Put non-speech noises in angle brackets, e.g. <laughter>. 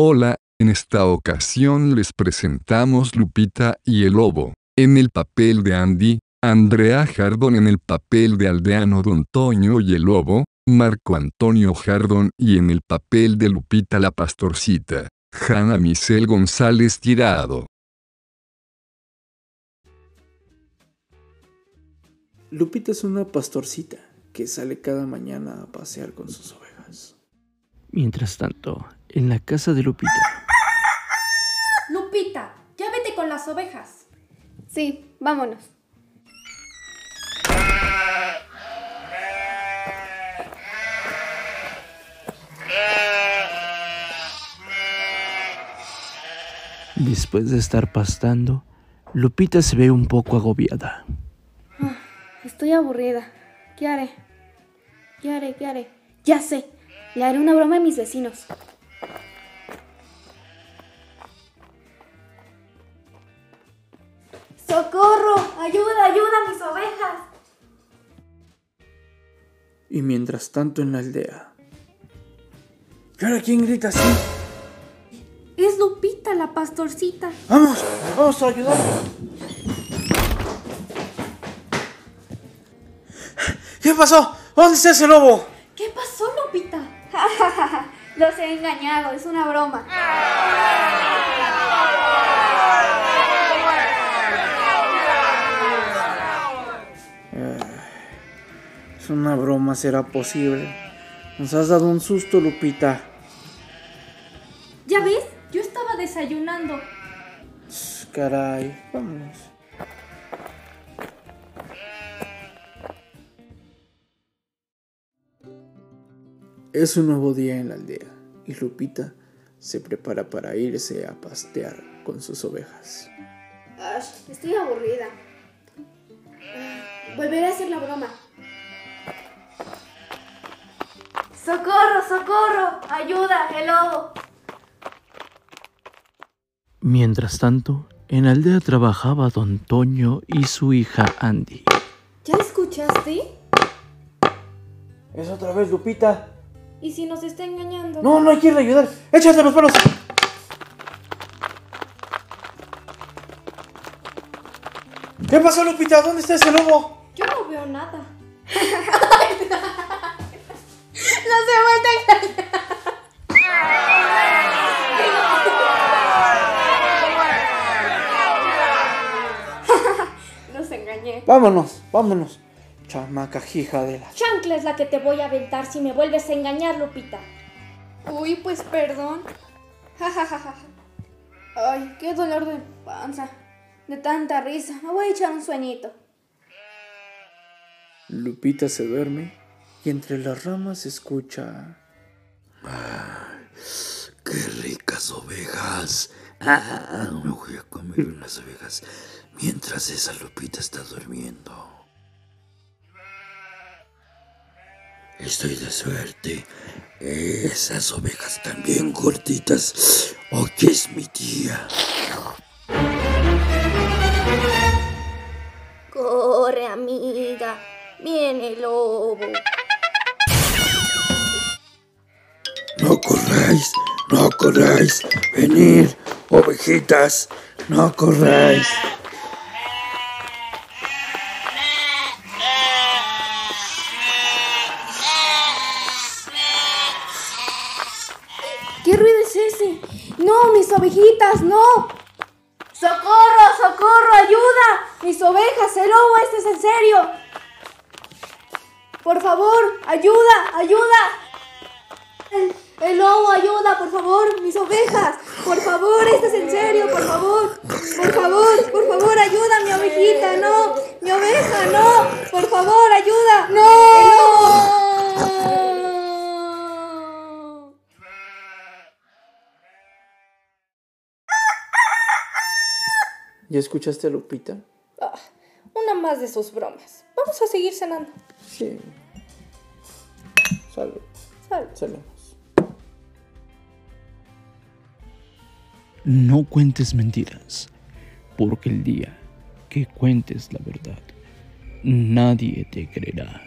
Hola, en esta ocasión les presentamos Lupita y el Lobo. En el papel de Andy, Andrea Jardón en el papel de aldeano Don Toño y el Lobo, Marco Antonio Jardón y en el papel de Lupita la Pastorcita, Hanna Michelle González Tirado. Lupita es una pastorcita que sale cada mañana a pasear con sus ovejas. Mientras tanto, en la casa de Lupita. Lupita, ya vete con las ovejas. Sí, vámonos. Después de estar pastando, Lupita se ve un poco agobiada. Ah, estoy aburrida. ¿Qué haré? ¿Qué haré? ¿Qué haré? Ya sé. Le haré una broma a mis vecinos. ¡Socorro! ¡Ayuda, ayuda a mis ovejas! Y mientras tanto en la aldea. ¿Y ahora quién grita así? Es Lupita, la pastorcita. ¡Vamos! ¡Vamos a ayudar! ¿Qué pasó? ¿Dónde está ese lobo? ¿Qué pasó, Lupita? <laughs> Los he engañado, es una broma. Una broma, será posible. Nos has dado un susto, Lupita. ¿Ya ves? Yo estaba desayunando. Caray, vámonos. Es un nuevo día en la aldea y Lupita se prepara para irse a pastear con sus ovejas. estoy aburrida. Volveré a hacer la broma. ¡Socorro, socorro! ¡Ayuda, el lobo! Mientras tanto, en la aldea trabajaba don Toño y su hija Andy. ¿Ya escuchaste? Es otra vez Lupita. ¿Y si nos está engañando? No, no hay que irle a ayudar. Échate los palos. ¿Qué pasó, Lupita? ¿Dónde está ese lobo? Yo no veo nada. <laughs> ¡No se vuelve a engañar! Los engañé. Vámonos, vámonos. Chamaca hija de la... Chancla es la que te voy a aventar si me vuelves a engañar, Lupita. Uy, pues perdón. Ay, qué dolor de panza. De tanta risa. Me voy a echar un sueñito. Lupita se duerme y entre las ramas se escucha... Ay, ¡Qué ricas ovejas! Ah, me voy a comer unas ovejas mientras esa Lupita está durmiendo. Estoy de suerte. Esas ovejas también gorditas. Hoy es mi día. Corre, amiga. Viene el lobo. No corráis. Venid, ovejitas, no corráis. ¿Qué ruido es ese? No, mis ovejitas, no. ¡Socorro, socorro, ayuda! Mis ovejas, el lobo, este es en serio. Por favor, ayuda, ayuda. El, el, lobo, ayuda, por favor, mis ovejas. Por favor, este es en serio, por favor. Por favor, por favor, ayuda, mi ovejita, no. Mi oveja, no. Por favor, ayuda. No. ¿Ya escuchaste a Lupita? Ah, una más de sus bromas. Vamos a seguir cenando. Sí. Salud. Salud. Salimos. No cuentes mentiras, porque el día que cuentes la verdad, nadie te creerá.